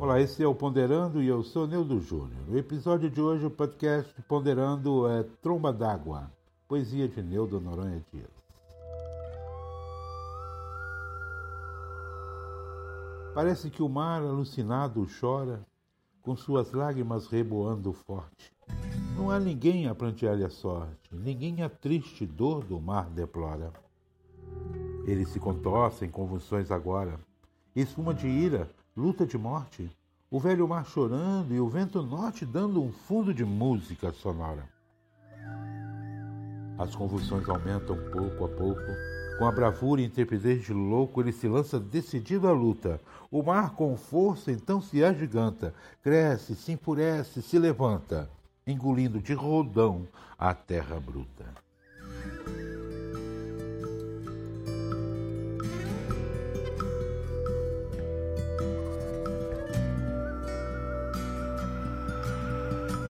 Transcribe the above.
Olá, esse é o Ponderando e eu sou Neudo Júnior. No episódio de hoje, o podcast Ponderando é Tromba d'Água, poesia de Neudo Noronha Dias. Parece que o mar alucinado chora, com suas lágrimas reboando forte. Não há ninguém a plantear-lhe a sorte, ninguém a triste dor do mar deplora. Ele se contorce em convulsões agora, espuma de ira, luta de morte, o velho mar chorando e o vento norte dando um fundo de música sonora. As convulsões aumentam pouco a pouco. Com a bravura e intrepidez de louco, ele se lança decidido à luta. O mar, com força, então se agiganta, cresce, se empurece, se levanta, engolindo de rodão a terra bruta.